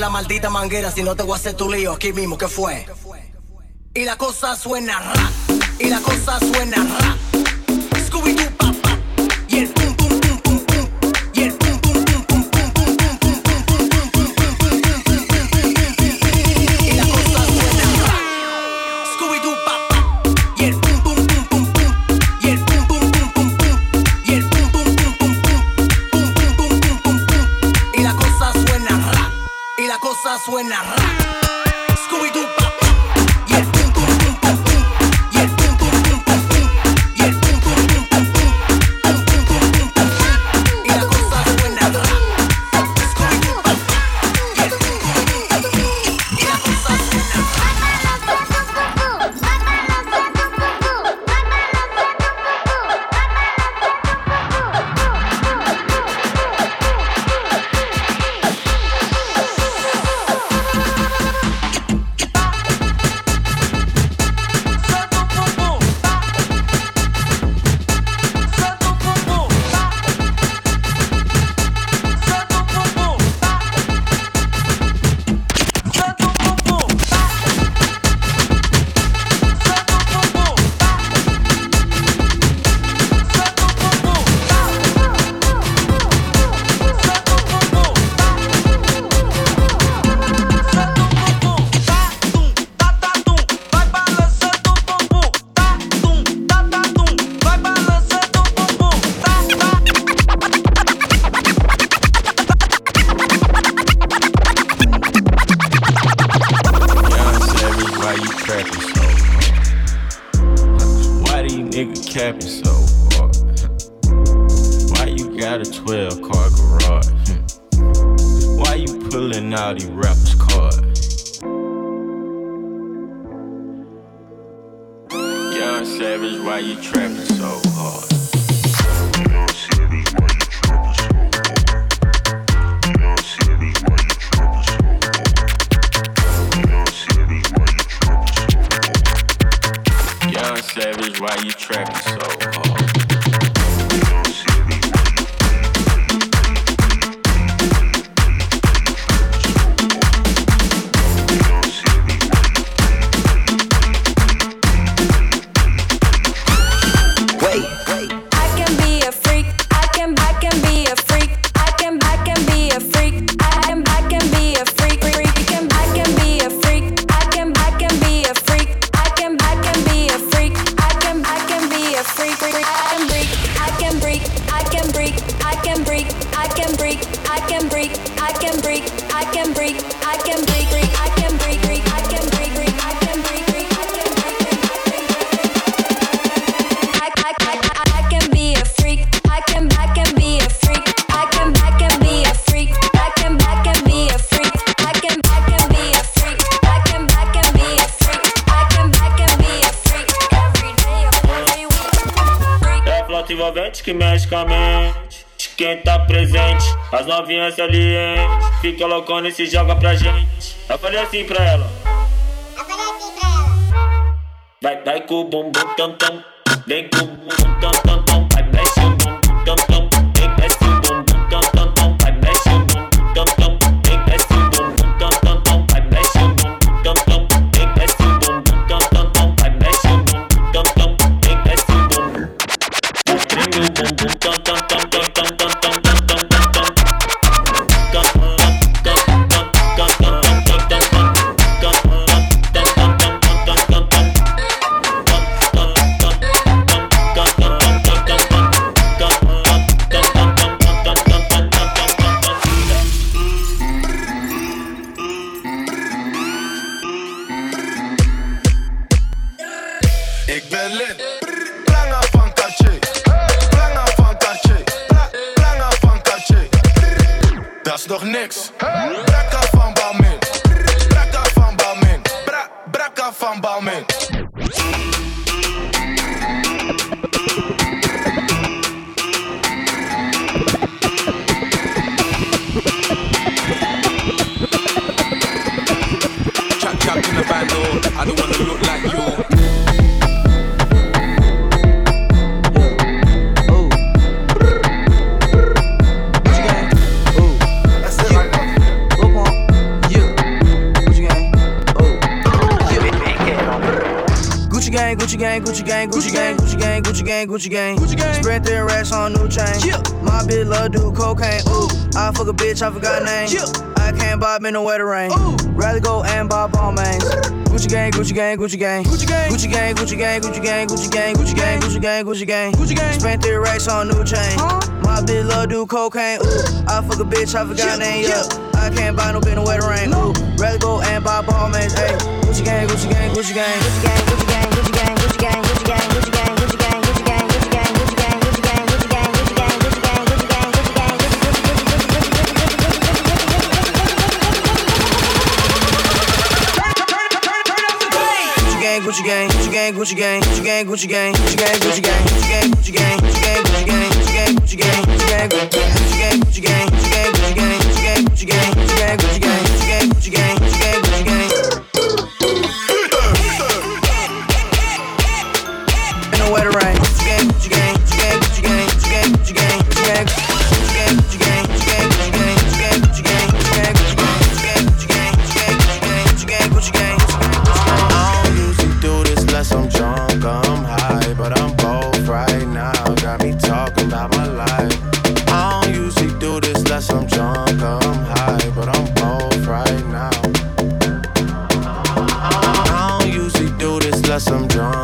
la maldita manguera si no te voy a hacer tu lío aquí mismo, ¿qué fue? Y la cosa suena rap, y la cosa suena rap. suena rap. why you trapping so hard? Why you niggas capping so hard? Why you got a 12 car garage? Why you pulling out these rappers' cars? Young Savage, why you trapping so quem tá presente. As novinhas ali, hein? Fica loucona e se joga pra gente. Eu falei assim pra ela. Assim pra ela. Vai, vai com o bumbum tam tam. Vem com o bumbum tam tam tam. Vai, mexe o bumbum. down about me. gang, Gucci gang, Gucci gang, Gucci gang, Gucci gang, Gucci gang. Gucci gang. Spread their racks on new chain. Yeah. My bitch love do cocaine. Ooh, I fuck a bitch, I forgot name. Yeah. I can't bob in the wetter rain. Ooh. Rather go and buy ball mains. Gucci gang, Gucci gang, Gucci gang. Gucci gang, Gucci gang, Gucci gang, Gucci gang, Gucci gang, Gucci gang, Gucci gang, Gucci gang. Gucci gang. Spent three racks on new chain. Huh? My bitch love do cocaine. Ooh, I fuck a bitch, I forgot yeah. name. Yeah. I can't buy no bin in the wetter rain. Ooh, rather go and buy ball mains. Hey, Gucci gang, Gucci gang, Gucci gang, Gucci gang, Gucci gang. Gucci gang, Gucci gang, Gucci gang, Gucci gang, Gucci gang, Gucci gang. some drama.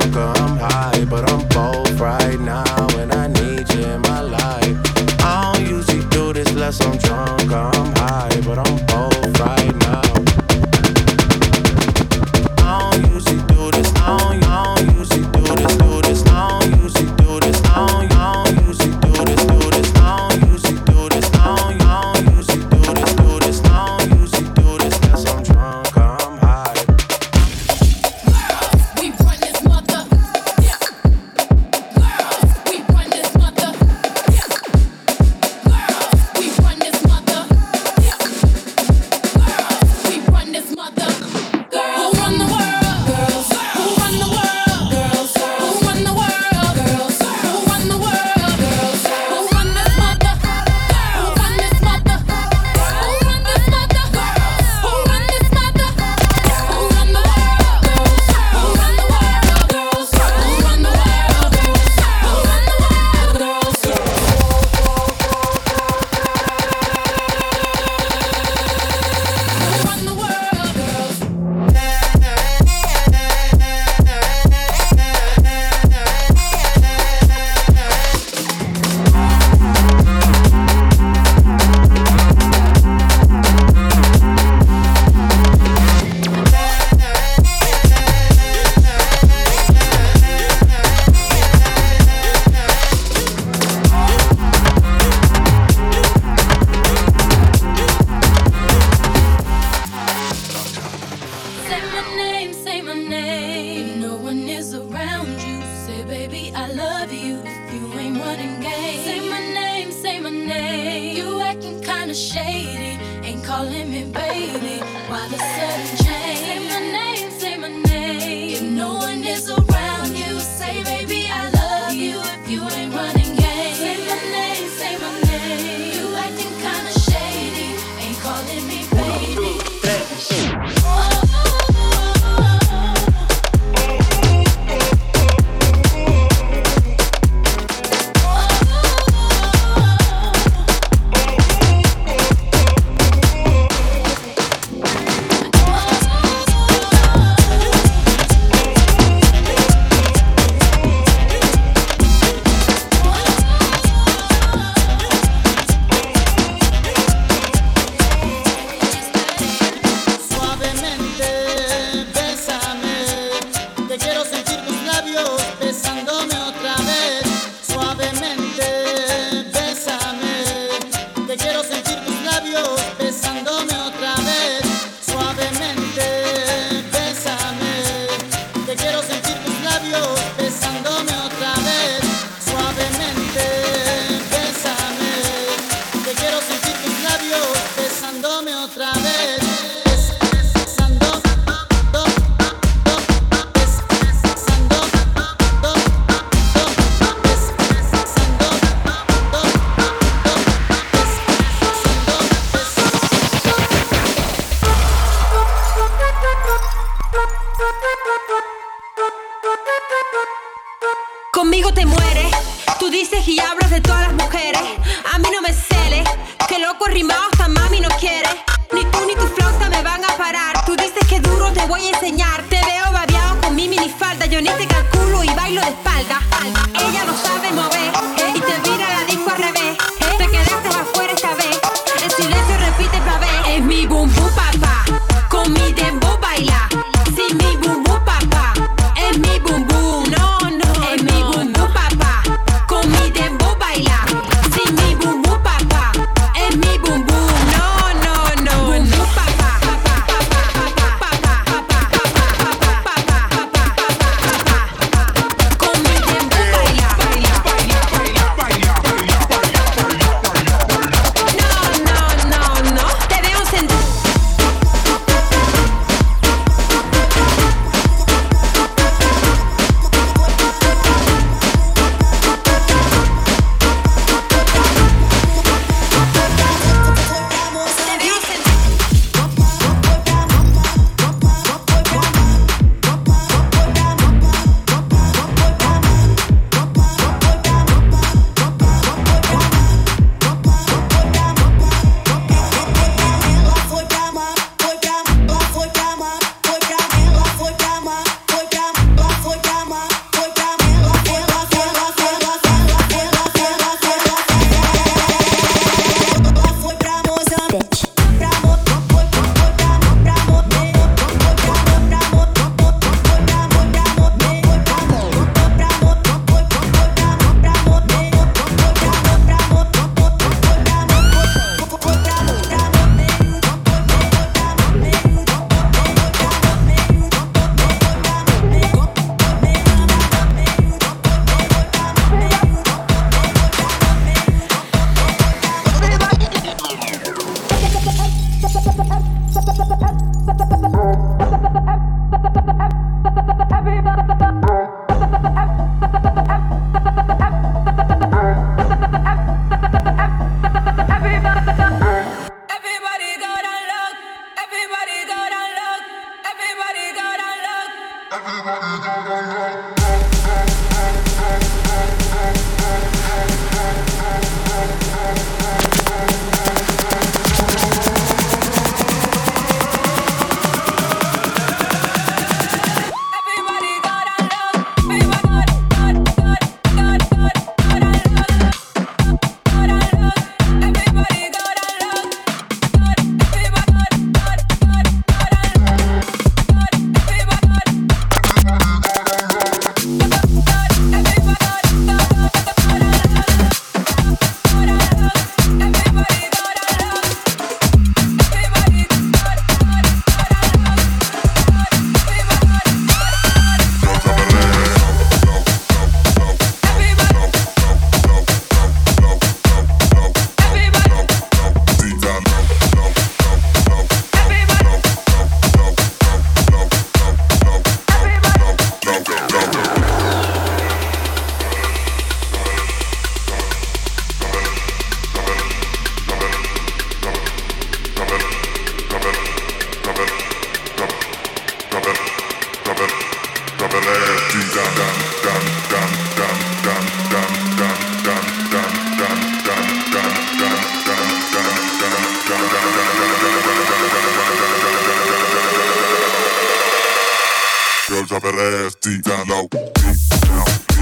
drop that ass deep down low, deep down.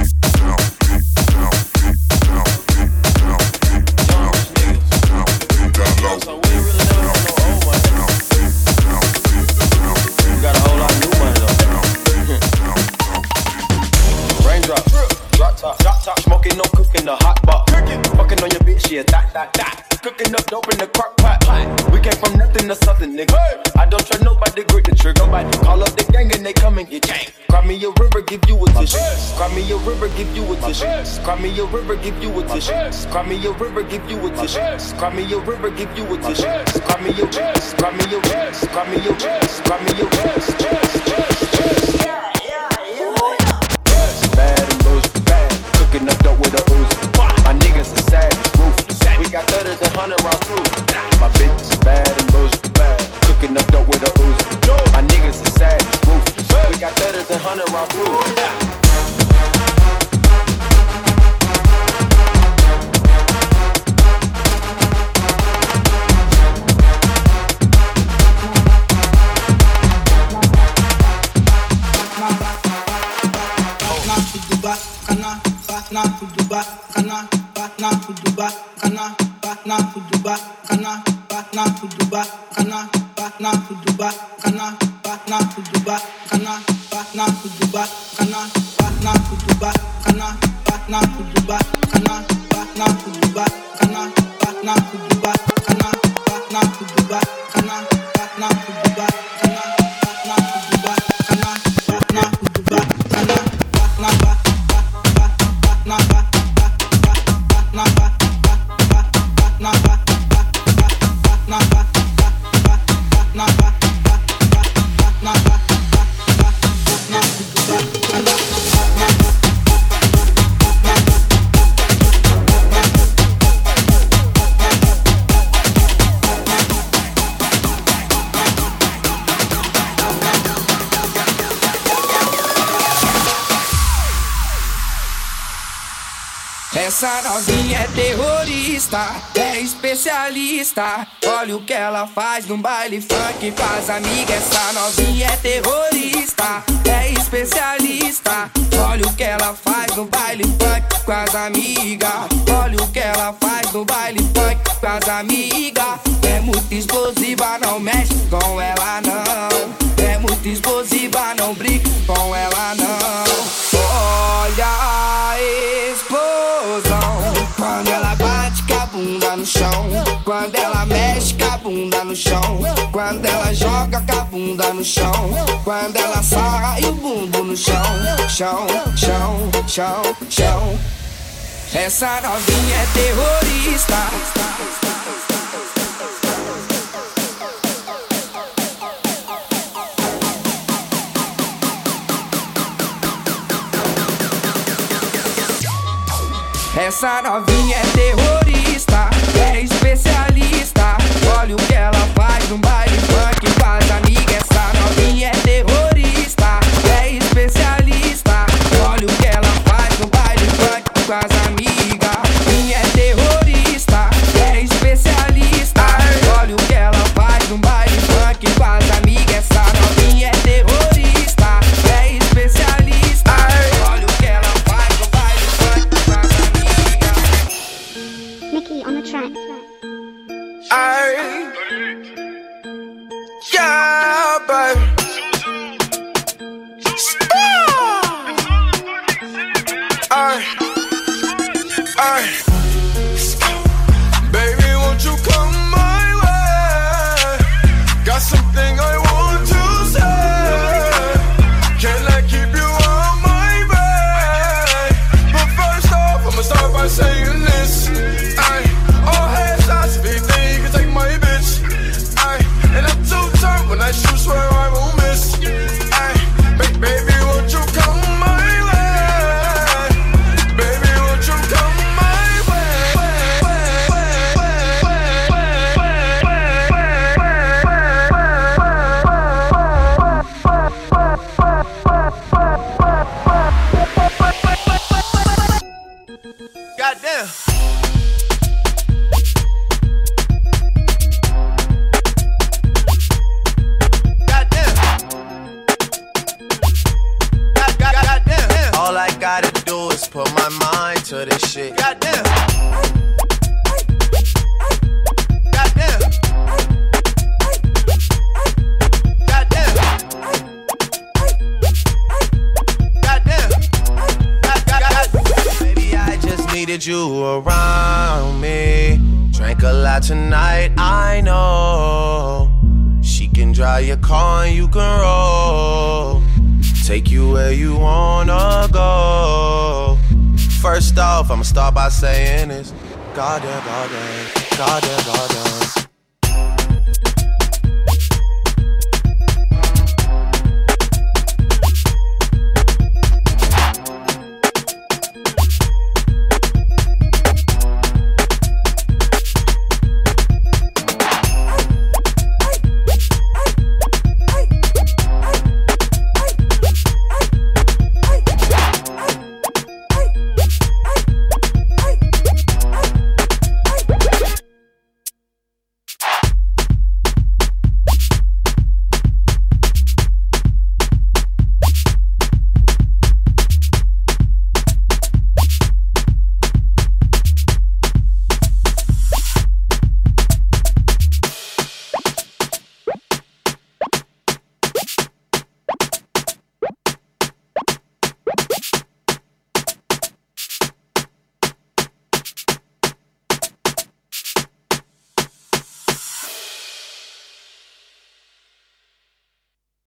me river, give you a tissue. Cry me your river, give you a tissue. Cry me your river, give you a tissue. Cry me a cry me a cry me a cry me your cry kana, kana, kuduba, kana, kana, kuduba, kana, kana, kuduba, kana, kana, kuduba, kana, kana, kuduba, kana, kana, kuduba, kana, kana, kuduba, kana, kana, kuduba, kana, kana, kuduba, kana, kana, kuduba, kana, kana, kuduba, kana, kana, kuduba, kana, kana, kuduba, kana, kana, kuduba, kana, kana, kuduba, not bad. Essa novinha é terrorista, é especialista. Olha o que ela faz no baile funk, faz amiga. Essa novinha é terrorista, é especialista. Olha o que ela faz no baile funk com as amigas. Olha o que ela faz no baile funk com as amigas. É muito explosiva, não mexe bunda no chão. Quando ela joga com a bunda no chão. Quando ela e o bumbum no chão. Chão, chão, chão, chão. Essa novinha é terrorista. Essa novinha é terrorista. Olha o que ela faz no baile funk, faz something I a lot tonight, I know. She can drive your car and you can roll. Take you where you wanna go. First off, I'ma start by saying this. Goddamn, goddamn, goddamn, goddamn.